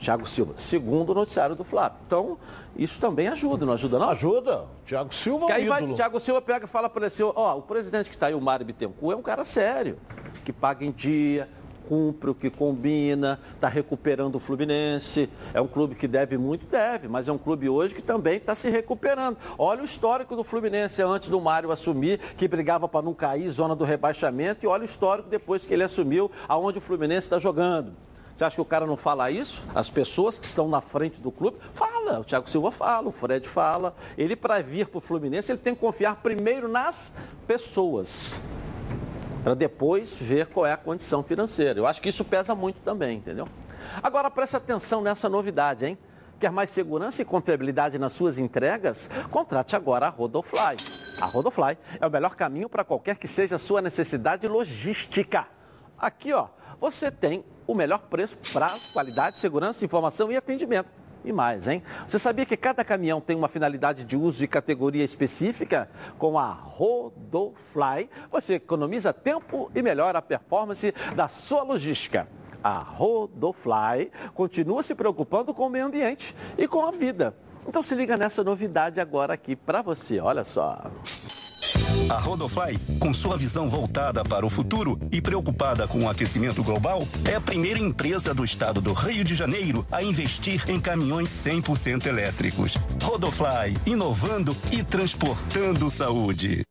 Thiago Silva, segundo o noticiário do Flávio. Então, isso também ajuda, não ajuda não? Ajuda. Thiago Silva é um aí vai, Thiago Silva pega e fala para ele assim, ó, o presidente que está aí, o Mário Bittencourt, é um cara sério, que paga em dia, cumpre, o que combina, está recuperando o Fluminense. É um clube que deve muito, deve, mas é um clube hoje que também está se recuperando. Olha o histórico do Fluminense antes do Mário assumir, que brigava para não cair, zona do rebaixamento, e olha o histórico depois que ele assumiu, aonde o Fluminense está jogando. Você acha que o cara não fala isso? As pessoas que estão na frente do clube, fala. O Thiago Silva fala, o Fred fala. Ele, para vir para o Fluminense, ele tem que confiar primeiro nas pessoas para depois ver qual é a condição financeira. Eu acho que isso pesa muito também, entendeu? Agora preste atenção nessa novidade, hein? Quer mais segurança e confiabilidade nas suas entregas? Contrate agora a Rodofly. A Rodofly é o melhor caminho para qualquer que seja a sua necessidade logística. Aqui, ó, você tem o melhor preço para qualidade, segurança, informação e atendimento e mais, hein? Você sabia que cada caminhão tem uma finalidade de uso e categoria específica? Com a Rodofly, você economiza tempo e melhora a performance da sua logística. A Rodofly continua se preocupando com o meio ambiente e com a vida. Então se liga nessa novidade agora aqui para você, olha só. A Rodofly, com sua visão voltada para o futuro e preocupada com o aquecimento global, é a primeira empresa do estado do Rio de Janeiro a investir em caminhões 100% elétricos. Rodofly, inovando e transportando saúde.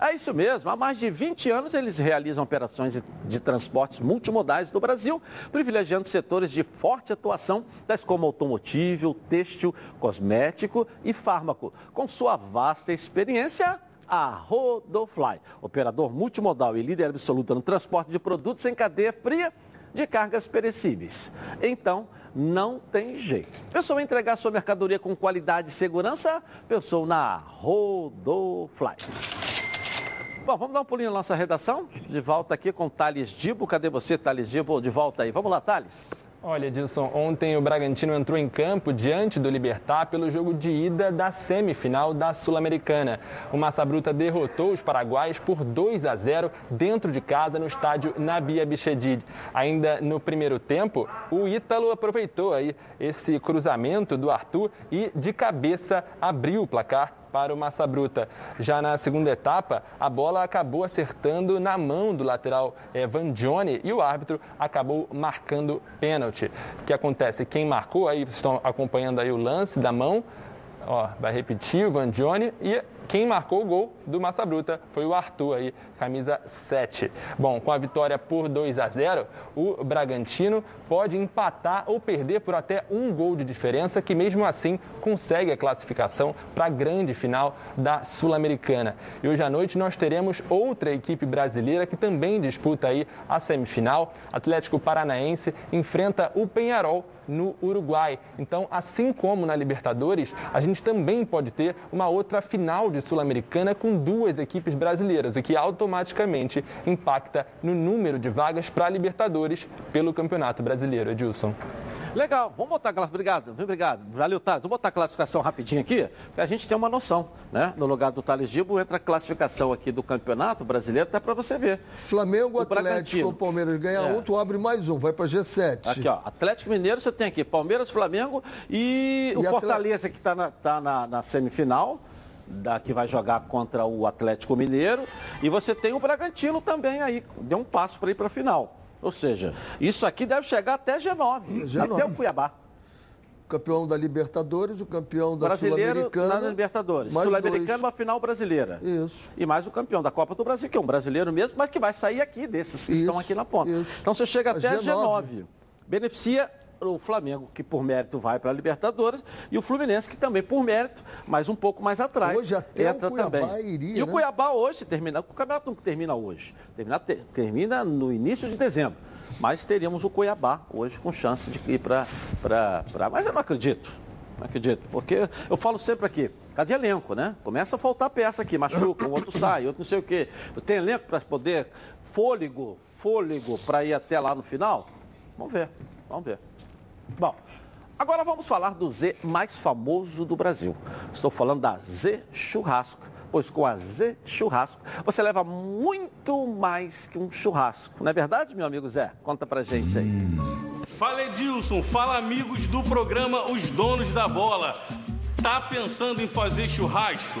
É isso mesmo. Há mais de 20 anos eles realizam operações de transportes multimodais no Brasil, privilegiando setores de forte atuação, tais como automotivo, têxtil, cosmético e fármaco. Com sua vasta experiência, a Rodofly, operador multimodal e líder absoluta no transporte de produtos em cadeia fria de cargas perecíveis. Então, não tem jeito. Pensou entregar sua mercadoria com qualidade e segurança? Pensou na Rodofly. Bom, vamos dar um pulinho na nossa redação? De volta aqui com Thales Dibo. Cadê você, Thales Dibo? De volta aí. Vamos lá, Thales. Olha, Edilson, ontem o Bragantino entrou em campo diante do Libertar pelo jogo de ida da semifinal da Sul-Americana. O Massa Bruta derrotou os paraguaios por 2 a 0 dentro de casa no estádio Nabia Bichedid. Ainda no primeiro tempo, o Ítalo aproveitou aí esse cruzamento do Arthur e de cabeça abriu o placar para o Massa Bruta. Já na segunda etapa, a bola acabou acertando na mão do lateral eh, Van Johnny e o árbitro acabou marcando pênalti. O que acontece? Quem marcou, aí vocês estão acompanhando aí o lance da mão, ó, vai repetir o Van Johnny e quem marcou o gol do Massa Bruta foi o Arthur aí, camisa 7. Bom, com a vitória por 2 a 0, o Bragantino pode empatar ou perder por até um gol de diferença, que mesmo assim consegue a classificação para a grande final da Sul-Americana. E hoje à noite nós teremos outra equipe brasileira que também disputa aí a semifinal. Atlético Paranaense enfrenta o Penharol no Uruguai. Então, assim como na Libertadores, a gente também pode ter uma outra final de Sul-Americana com duas equipes brasileiras, o que automaticamente impacta no número de vagas para a Libertadores pelo Campeonato Brasileiro. Edilson. Legal, vamos botar a classificação. Obrigado, obrigado. Valeu, Thales. Vamos botar a classificação rapidinho aqui, para a gente ter uma noção, né? No lugar do Thales Gibo entra a classificação aqui do Campeonato Brasileiro, até para você ver. Flamengo, O Atlético, Bragantino. Palmeiras ganha É. um, tu abre mais um, vai para G7. Aqui, ó, Atlético Mineiro, você tem aqui Palmeiras, Flamengo e, E o Atle- Fortaleza que está na, tá na, na semifinal, da, que vai jogar contra o Atlético Mineiro. E você tem o Bragantino também aí, deu um passo para ir para a final. Ou seja, isso aqui deve chegar até G9, G9. até o Cuiabá. O campeão da Libertadores, o campeão da Brasileiro Sul-Americana. na Libertadores. Sul-Americana, dois. uma final brasileira. Isso. E mais o campeão da Copa do Brasil, que é um brasileiro mesmo, mas que vai sair aqui, desses que Isso, estão aqui na ponta. isso. Então você chega A até G9. G9. Beneficia o Flamengo, que por mérito vai para a Libertadores, e o Fluminense, que também por mérito, mas um pouco mais atrás. Hoje até entra o Cuiabá também. iria, e o né? Cuiabá hoje termina. O campeonato não termina hoje. Termina, te- termina no início de dezembro. Mas teríamos o Cuiabá hoje com chance de ir para. Mas eu não acredito. Não acredito. Porque eu falo sempre aqui, cadê elenco, né? Começa a faltar peça aqui, machuca, um outro sai, outro não sei o quê. Tem elenco para poder fôlego, fôlego para ir até lá no final? Vamos ver, vamos ver. Bom, agora vamos falar do Z mais famoso do Brasil. Estou falando da Z Churrasco. Pois com a Z Churrasco você leva muito mais que um churrasco. Não é verdade, meu amigo Zé? Conta pra gente aí. Fala Edilson, fala amigos do programa Os Donos da Bola. Tá pensando em fazer churrasco?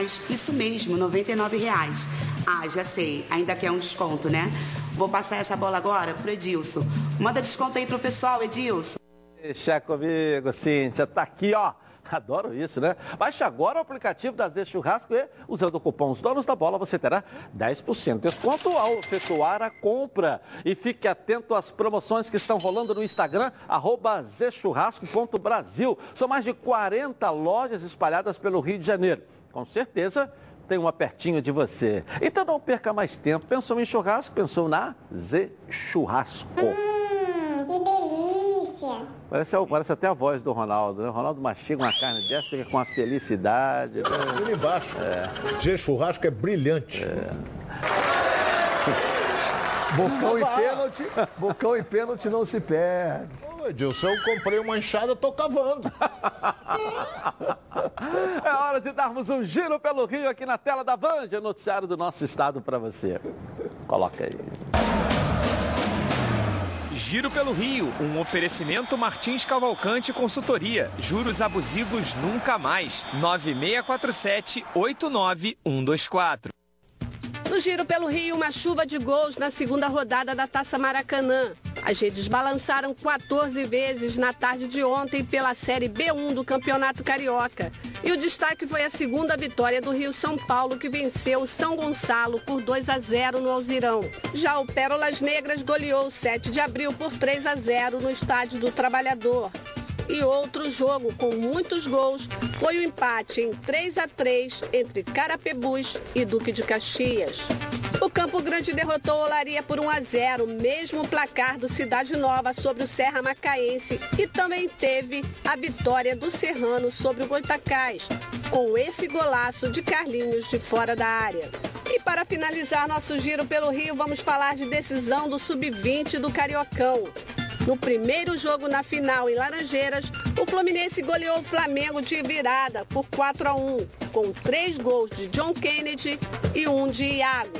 Isso mesmo, 99 reais. Ah, já sei, ainda quer um desconto, né? Vou passar essa bola agora pro Edilson. Manda desconto aí pro pessoal, Edilson. Deixa comigo, Cíntia. Tá aqui, ó. Adoro isso, né? Baixe agora o aplicativo da Zé Churrasco e, usando o cupom Os Donos da Bola, você terá 10% de desconto ao efetuar a compra. E fique atento às promoções que estão rolando no Instagram, arroba zchurrasco.brasil. São mais de 40 lojas espalhadas pelo Rio de Janeiro. Com certeza, tem uma pertinho de você. Então não perca mais tempo. Pensou em churrasco? Pensou na Z Churrasco. Hum, que delícia! Parece, parece até a voz do Ronaldo. Né? O Ronaldo mastiga uma carne dessa, fica com a felicidade. Né? Ele embaixo. G churrasco é brilhante. Bocão e pênalti, bocão e pênalti não se perde. Ô, Edilson, eu comprei uma enxada, tô cavando. É hora de darmos um giro pelo Rio aqui na tela da Band, o noticiário do nosso estado para você. Coloca aí. Giro pelo Rio, um oferecimento Martins Cavalcante Consultoria. Juros abusivos nunca mais. 9647-89124. No Giro pelo Rio, uma chuva de gols na segunda rodada da Taça Maracanã. As redes balançaram 14 vezes na tarde de ontem pela Série B1 do Campeonato Carioca. E o destaque foi a segunda vitória do Rio São Paulo, que venceu o São Gonçalo por 2 a 0 no Alzirão. Já o Pérolas Negras goleou o 7 de abril por 3 a 0 no Estádio do Trabalhador. E outro jogo com muitos gols foi o empate em 3 a 3 entre Carapebus e Duque de Caxias. O Campo Grande derrotou Olaria por 1 a 0, mesmo placar do Cidade Nova sobre o Serra Macaense e também teve a vitória do Serrano sobre o Goitacás, com esse golaço de Carlinhos de fora da área. E para finalizar nosso giro pelo Rio, vamos falar de decisão do Sub-20 do Cariocão. No primeiro jogo na final em Laranjeiras, o Fluminense goleou o Flamengo de virada por 4 a 1, com três gols de John Kennedy e um de Iago.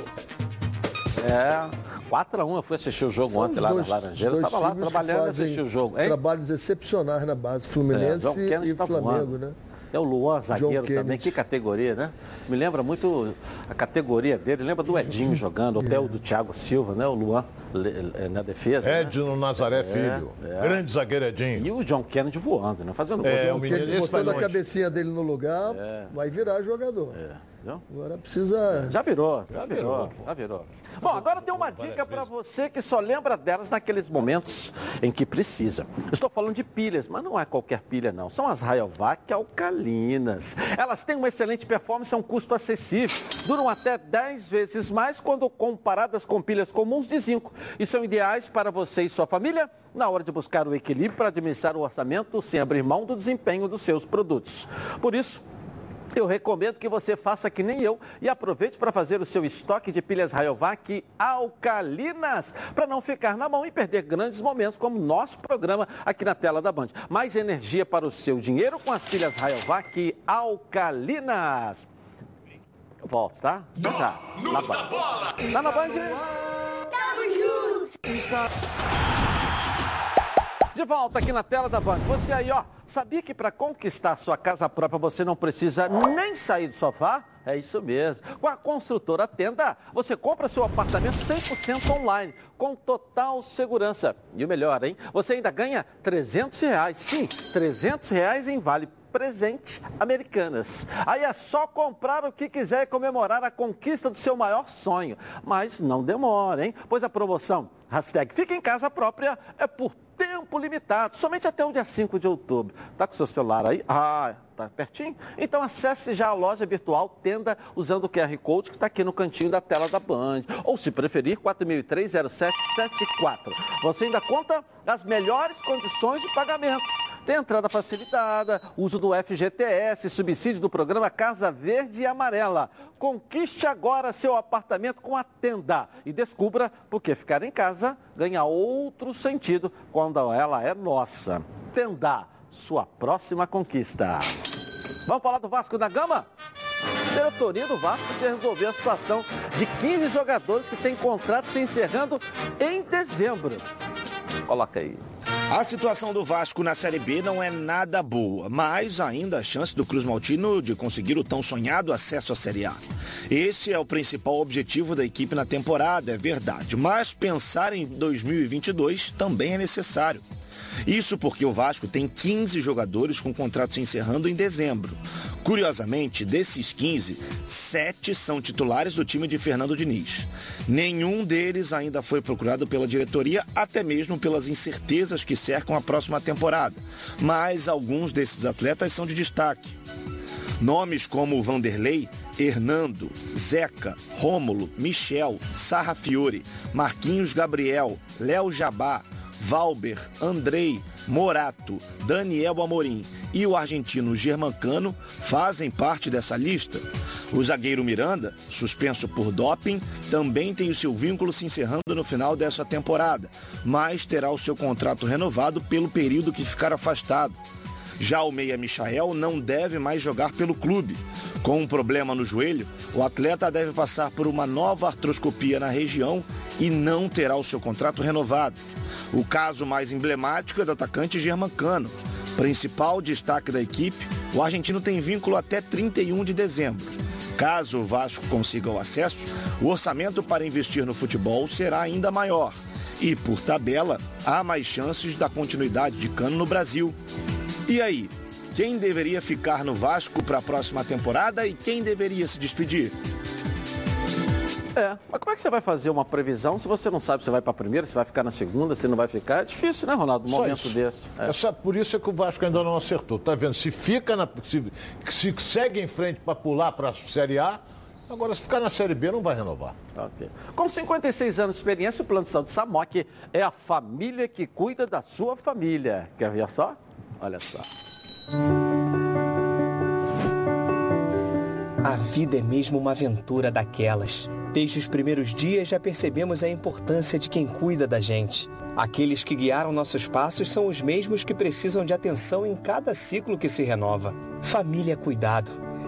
É, 4x1, eu fui assistir o jogo São ontem lá dois- na Laranjeira. Estava lá trabalhando, fazem assisti o jogo. Hein? Trabalhos excepcionais na base, É, Fluminense Kennedy e tá Flamengo, voando. né? É o Luan, zagueiro também, que categoria, né? Me lembra muito a categoria dele, lembra do Edinho jogando, até o do Thiago Silva, né? O Luan na defesa. né? Edno Nazaré É, Filho. é. Grande zagueiro Edinho. E o John Kennedy voando, né? Fazendo É, gol. o menino- botando a cabecinha dele no lugar, vai virar jogador. Agora precisa. Já virou, já virou, já virou. Bom, agora tem uma dica para você que só lembra delas naqueles momentos em que precisa. Estou falando de pilhas, mas não é qualquer pilha não. São as Rayovac alcalinas. Elas têm uma excelente performance a um custo acessível. Duram até 10 vezes mais quando comparadas com pilhas comuns de zinco. E são ideais para você e sua família na hora de buscar o equilíbrio para administrar o orçamento sem abrir mão do desempenho dos seus produtos. Por isso, eu recomendo que você faça que nem eu e aproveite para fazer o seu estoque de pilhas Rayovac alcalinas, para não ficar na mão e perder grandes momentos como nosso programa aqui na tela da Band. Mais energia para o seu dinheiro com as pilhas Rayovac alcalinas. Eu volto, tá? Já. Na Band. Tá na Band? De volta aqui na tela da Band. Você aí, ó, sabia que para conquistar sua casa própria você não precisa nem sair do sofá? É isso mesmo. Com a construtora Tenda, você compra seu apartamento 100% online, com total segurança. E o melhor, hein? Você ainda ganha 300 reais. Sim, 300 reais em vale presente Americanas. Aí é só comprar o que quiser e comemorar a conquista do seu maior sonho. Mas não demora, hein? Pois a promoção hashtag Fica em Casa Própria é por tempo limitado, somente até o dia 5 de outubro. Tá com seu celular aí? Ah, tá pertinho? Então acesse já a loja virtual Tenda usando o QR Code que está aqui no cantinho da tela da Band. Ou se preferir, 4003-0774. Você ainda conta as melhores condições de pagamento. Tem entrada facilitada, uso do FGTS, subsídio do programa Casa Verde e Amarela. Conquiste agora seu apartamento com a Tenda e descubra porque ficar em casa ganha outro sentido quando ela é nossa. Tenda, sua próxima conquista. Vamos falar do Vasco da Gama? Diretoria do Vasco se resolver a situação de 15 jogadores que têm contrato se encerrando em dezembro. Coloca aí. A situação do Vasco na Série B não é nada boa, mas ainda a chance do Cruz Maltino de conseguir o tão sonhado acesso à Série A. Esse é o principal objetivo da equipe na temporada, é verdade, mas pensar em 2022 também é necessário. Isso porque o Vasco tem 15 jogadores com contratos encerrando em dezembro. Curiosamente, desses 15, 7 são titulares do time de Fernando Diniz. Nenhum deles ainda foi procurado pela diretoria, até mesmo pelas incertezas que cercam a próxima temporada. Mas alguns desses atletas são de destaque. Nomes como Vanderlei, Hernando, Zeca, Rômulo, Michel, Sarra Fiore, Marquinhos Gabriel, Léo Jabá, Valber, Andrei, Morato, Daniel Amorim e o argentino Germancano fazem parte dessa lista. O zagueiro Miranda, suspenso por doping, também tem o seu vínculo se encerrando no final dessa temporada, mas terá o seu contrato renovado pelo período que ficar afastado. Já o meia Michael não deve mais jogar pelo clube. Com um problema no joelho, o atleta deve passar por uma nova artroscopia na região e não terá o seu contrato renovado. O caso mais emblemático é do atacante Germancano. Principal destaque da equipe, o argentino tem vínculo até 31 de dezembro. Caso o Vasco consiga o acesso, o orçamento para investir no futebol será ainda maior. E, por tabela, há mais chances da continuidade de Cano no Brasil. E aí, quem deveria ficar no Vasco para a próxima temporada e quem deveria se despedir? É, mas como é que você vai fazer uma previsão se você não sabe se vai para a primeira, se vai ficar na segunda, se não vai ficar? É difícil, né, Ronaldo, um Só momento isso. desse. É. É só por isso é que o Vasco ainda não acertou. Tá vendo? Se fica na. Se, se segue em frente para pular para a Série A, agora se ficar na Série B não vai renovar. Ok. Com 56 anos de experiência, o Plano de Saúde Samok é a família que cuida da sua família. Quer ver só? Olha só. A vida é mesmo uma aventura daquelas. Desde os primeiros dias já percebemos a importância de quem cuida da gente. Aqueles que guiaram nossos passos são os mesmos que precisam de atenção em cada ciclo que se renova. Família cuidado.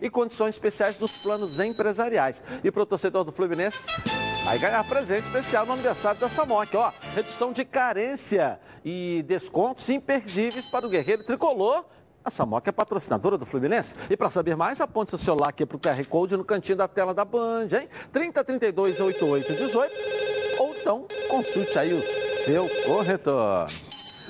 E condições especiais dos planos empresariais. E para o torcedor do Fluminense, vai ganhar presente especial no aniversário da Samok. Ó, redução de carência e descontos imperdíveis para o guerreiro tricolor. A Samok é patrocinadora do Fluminense. E para saber mais, aponte o celular aqui para o QR Code no cantinho da tela da Band, hein? 3032 8818 ou então consulte aí o seu corretor.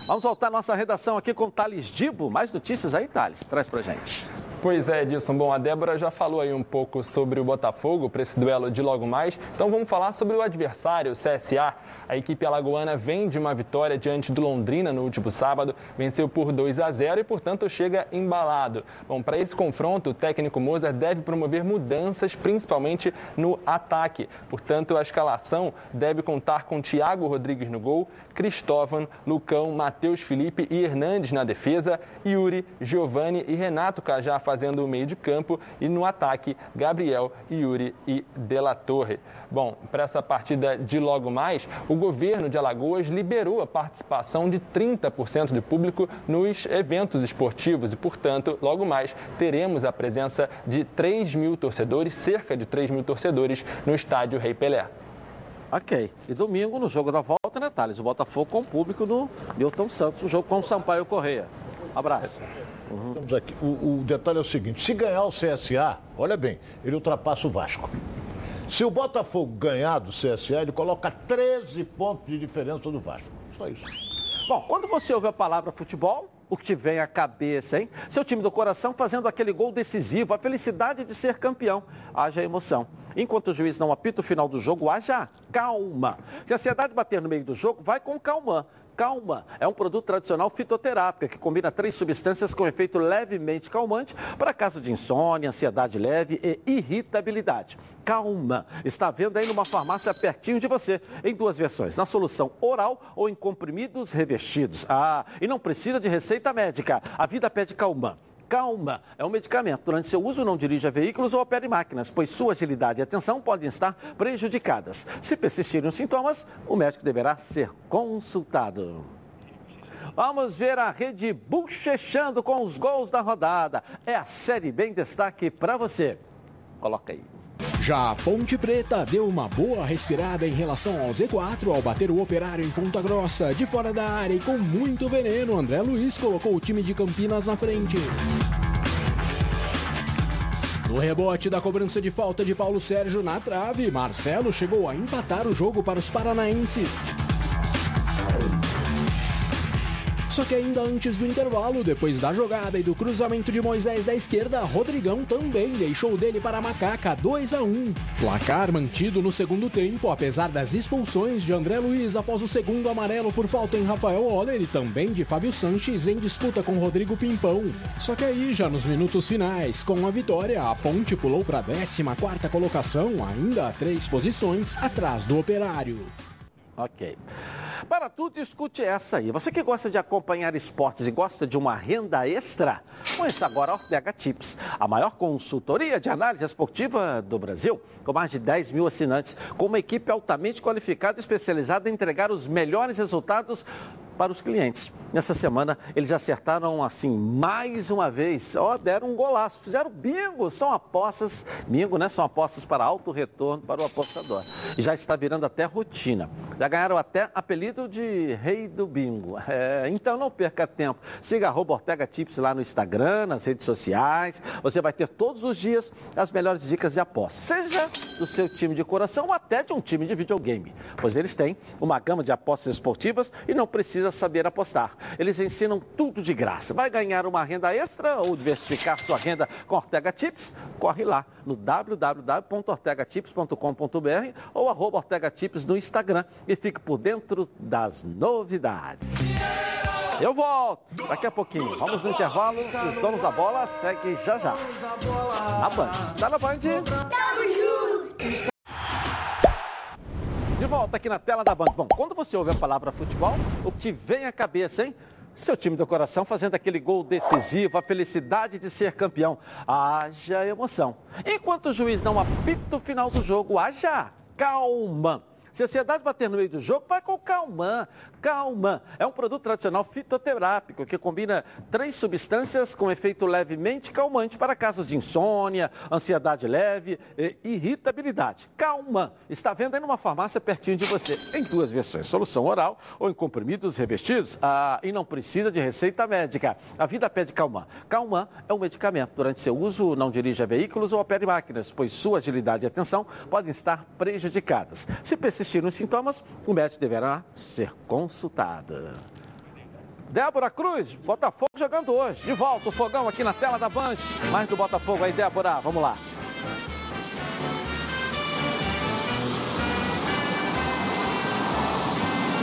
Vamos voltar à nossa redação aqui com Thales Dibo. Mais notícias aí, Thales? Traz pra gente. Pois é, Edilson. Bom, a Débora já falou aí um pouco sobre o Botafogo para esse duelo de logo mais. Então vamos falar sobre o adversário, o CSA. A equipe alagoana vem de uma vitória diante do Londrina no último sábado, venceu por 2 a 0 e, portanto, chega embalado. Bom, para esse confronto, o técnico Moza deve promover mudanças, principalmente no ataque. Portanto, a escalação deve contar com Thiago Rodrigues no gol, Cristóvão, Lucão, Matheus Felipe e Hernandes na defesa, Yuri, Giovanni e Renato Cajá fazendo o meio de campo e no ataque, Gabriel, Yuri e Dela Torre. Bom, para essa partida de logo mais, o governo de Alagoas liberou a participação de 30% de público nos eventos esportivos e, portanto, logo mais teremos a presença de 3 mil torcedores, cerca de 3 mil torcedores, no estádio Rei Pelé. Ok. E domingo, no jogo da volta, né, Thales? O Botafogo com o público no Milton Santos, o jogo com o Sampaio Correia. Abraço. Uhum. Estamos aqui. O, o, detalhe é o seguinte: se ganhar o CSA, olha bem, ele ultrapassa o Vasco. Se o Botafogo ganhar do CSA, ele coloca 13 pontos de diferença do Vasco. Só isso. Bom, quando você ouve a palavra futebol, o que te vem à cabeça, hein? Seu time do coração fazendo aquele gol decisivo, a felicidade de ser campeão. Haja emoção. Enquanto o juiz não apita o final do jogo, haja calma. Se a ansiedade bater no meio do jogo, vai com calma. Calma é um produto tradicional fitoterápico que combina três substâncias com efeito levemente calmante para caso de insônia, ansiedade leve e irritabilidade. Calma está à venda aí numa farmácia pertinho de você, em duas versões, na solução oral ou em comprimidos revestidos. Ah, e não precisa de receita médica. A vida pede calma. Calma, é um medicamento. Durante seu uso, não dirija veículos ou opere máquinas, pois sua agilidade e atenção podem estar prejudicadas. Se persistirem os sintomas, o médico deverá ser consultado. Vamos ver a rede bochechando com os gols da rodada. É a Série B em destaque para você. Coloca aí. Já a Ponte Preta deu uma boa respirada em relação ao Z4 ao bater o operário em Ponta Grossa, de fora da área e com muito veneno. André Luiz colocou o time de Campinas na frente. No rebote da cobrança de falta de Paulo Sérgio na trave, Marcelo chegou a empatar o jogo para os paranaenses. Só que ainda antes do intervalo, depois da jogada e do cruzamento de Moisés da esquerda, Rodrigão também deixou dele para Macaca 2 a 1. Placar mantido no segundo tempo, apesar das expulsões de André Luiz após o segundo amarelo por falta em Rafael Oller e também de Fábio Sanches em disputa com Rodrigo Pimpão. Só que aí, já nos minutos finais, com a vitória, a Ponte pulou para a 14 quarta colocação, ainda a três posições atrás do Operário. Ok. Para tudo, escute essa aí. Você que gosta de acompanhar esportes e gosta de uma renda extra, conheça agora a Ortega Tips, a maior consultoria de análise esportiva do Brasil, com mais de 10 mil assinantes, com uma equipe altamente qualificada e especializada em entregar os melhores resultados para os clientes. Nessa semana, eles acertaram assim mais uma vez, ó, deram um golaço, fizeram bingo, são apostas, bingo, né? São apostas para alto retorno para o apostador. Já está virando até rotina. Já ganharam até apelido de rei do bingo. É, então não perca tempo. Siga a Ortega Tips lá no Instagram, nas redes sociais. Você vai ter todos os dias as melhores dicas de apostas. Seja do seu time de coração ou até de um time de videogame. Pois eles têm uma gama de apostas esportivas e não precisa saber apostar. Eles ensinam tudo de graça. Vai ganhar uma renda extra ou diversificar sua renda com Ortega Tips? Corre lá no www.ortegatips.com.br ou arroba Ortega Tips no Instagram e fique por dentro das novidades. Eu volto daqui a pouquinho. Vamos no intervalo. Os donos da bola segue já já. Na Band. Tá na Band? De volta aqui na tela da Band. Bom, quando você ouve a palavra futebol, o que te vem à cabeça, hein? Seu time do coração fazendo aquele gol decisivo, a felicidade de ser campeão. Haja emoção. Enquanto o juiz não apita o final do jogo, haja calma. Se a ansiedade bater no meio do jogo, vai com calma. Calma. É um produto tradicional fitoterápico que combina três substâncias com efeito levemente calmante para casos de insônia, ansiedade leve e irritabilidade. Calma. Está vendo aí numa farmácia pertinho de você, em duas versões, solução oral ou em comprimidos revestidos. Ah, e não precisa de receita médica. A vida pede calma. Calma é um medicamento. Durante seu uso, não dirija veículos ou opere máquinas, pois sua agilidade e atenção podem estar prejudicadas. Se persistirem os sintomas, o médico deverá ser consultado. Débora Cruz, Botafogo jogando hoje. De volta o fogão aqui na tela da Band. Mais do Botafogo aí, Débora. Vamos lá.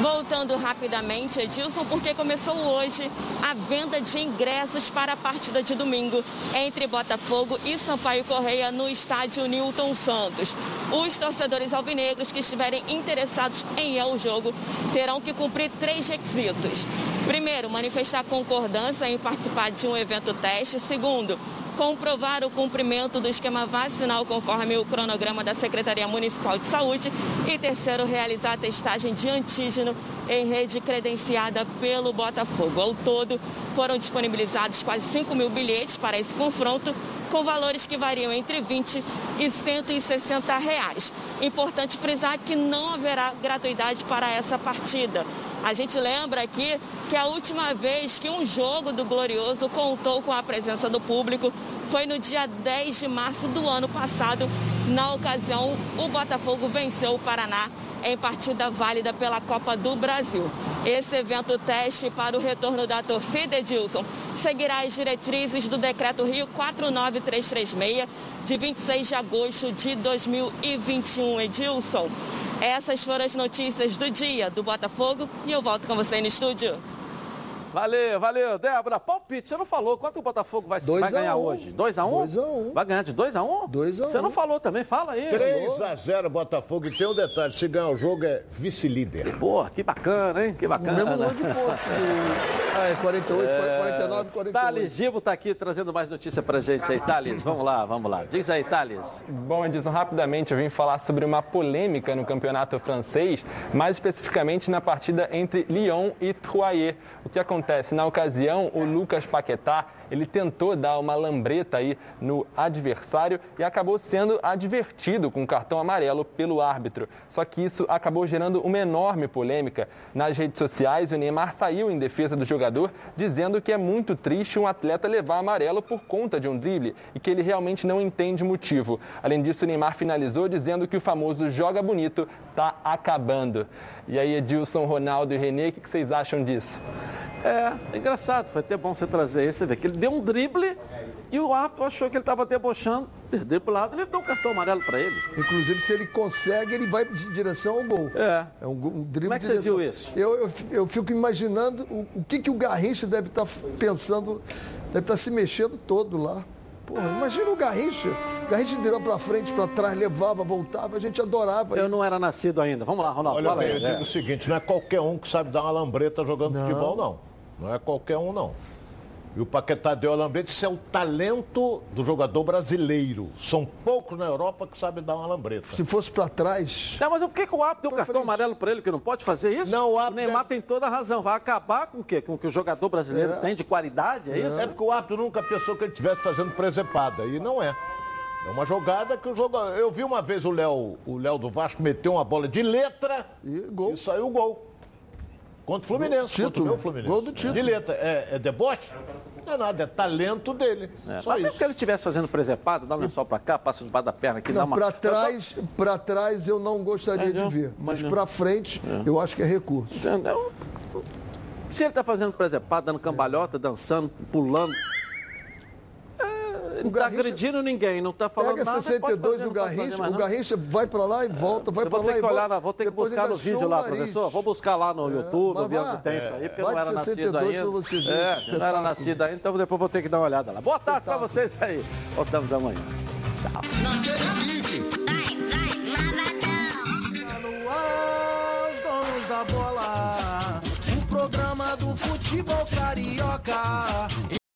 Voltando rapidamente, Edilson, porque começou hoje a venda de ingressos para a partida de domingo entre Botafogo e Sampaio Correia no estádio Newton Santos. Os torcedores alvinegros que estiverem interessados em ir ao jogo terão que cumprir três requisitos. Primeiro, manifestar concordância em participar de um evento teste. Segundo, comprovar o cumprimento do esquema vacinal conforme o cronograma da Secretaria Municipal de Saúde e terceiro, realizar a testagem de antígeno em rede credenciada pelo Botafogo. Ao todo, foram disponibilizados quase 5 mil bilhetes para esse confronto, com valores que variam entre 20 e 160 reais. Importante frisar que não haverá gratuidade para essa partida. A gente lembra aqui que a última vez que um jogo do Glorioso contou com a presença do público foi no dia 10 de março do ano passado. Na ocasião, o Botafogo venceu o Paraná em partida válida pela Copa do Brasil. Esse evento teste para o retorno da torcida, Edilson, seguirá as diretrizes do Decreto Rio 49336, de 26 de agosto de 2021. Edilson, essas foram as notícias do dia do Botafogo e eu volto com você no estúdio. Valeu, valeu. Débora, palpite, você não falou quanto o Botafogo vai, Dois vai a ganhar um. hoje? 2 a 1 um? 2 a 1 um. Vai ganhar de 2 a 1 um? 2 a 1 Você não falou também, fala aí. 3 a 0 Botafogo. E tem um detalhe, se ganhar o jogo é vice-líder. Pô, que bacana, hein? Que O bacana. mesmo número de pontos. Ah, é 48, 49, 48. Thales Gibo tá aqui trazendo mais notícia pra gente aí, Thales. Vamos lá, vamos lá. Diz aí, Thales. Bom, Edilson, rapidamente eu vim falar sobre uma polêmica no campeonato francês, mais especificamente na partida entre Lyon e Troyes. O que acontece? Na ocasião, o Lucas Paquetá, ele tentou dar uma lambreta aí no adversário e acabou sendo advertido com cartão amarelo pelo árbitro. Só que isso acabou gerando uma enorme polêmica. Nas redes sociais, o Neymar saiu em defesa do jogador, dizendo que é muito triste um atleta levar amarelo por conta de um drible e que ele realmente não entende o motivo. Além disso, o Neymar finalizou dizendo que o famoso joga bonito está acabando. E aí, Edilson, Ronaldo e Renê, o que que vocês acham disso? É, é engraçado, foi até bom você trazer isso. Você vê que ele deu um drible e o árbitro achou que ele estava debochando, perdeu pro lado, ele deu um cartão amarelo para ele. Inclusive, se ele consegue, ele vai de direção ao gol. É. É um, um drible Como é que você direção. viu isso? Eu, eu, eu fico imaginando o, o que, que o Garrincha deve estar pensando, deve estar se mexendo todo lá. Porra, imagina o Garrincha. O Garrincha virou pra frente, pra trás, levava, voltava, a gente adorava. Eu não era nascido ainda. Vamos lá, Ronaldo. Olha bem, aí. eu digo É. o seguinte, não é qualquer um que sabe dar uma lambreta jogando Não. futebol, não. Não é qualquer um, não. E o Paquetá deu a lambreta, isso é o talento do jogador brasileiro. São poucos na Europa que sabem dar uma lambreta. Se fosse pra trás. Não, mas o que, que o árbitro deu cartão amarelo para ele que não pode fazer isso? Não, o o Neymar tem toda a razão. Vai acabar com o quê? Com o que o jogador brasileiro É. tem de qualidade, é isso? É porque o árbitro nunca pensou que ele estivesse fazendo presepada. E não é. É uma jogada que o jogador. Eu vi uma vez o Léo, o Léo do Vasco meter uma bola de letra E gol. e saiu o gol. Contra o Fluminense. Título. Contra o meu Fluminense. Gol do título. De letra. É, é deboche? Não é nada, é talento dele. É, Só mas mesmo isso. que ele estivesse fazendo presepada, dá um lençol para cá, passa debaixo da perna aqui, dá Não, uma... pra trás, pra trás eu não gostaria Entendeu? de ver. Mas Entendeu? pra frente, eu acho que é recurso. Entendeu? Se ele está fazendo presepada, dando cambalhota, dançando, pulando, é, não está Garrincha- agredindo ninguém, não está falando Pega nada. pode 62 fazer, o Garrincha, mais o. Garrincha vai pra lá e volta, vai vou lá ter e que olhar, volta. lá, vou ter que buscar ainda no vídeo o lá, nariz. professor. Vou buscar lá no YouTube, mas ver vá. onde tem isso aí, porque eu não era nascido 62 ainda. pra você ver é, não era nascido ainda, então depois vou ter que dar uma olhada lá. Boa tarde para vocês aí. Voltamos amanhã. Da bola. O programa do futebol carioca.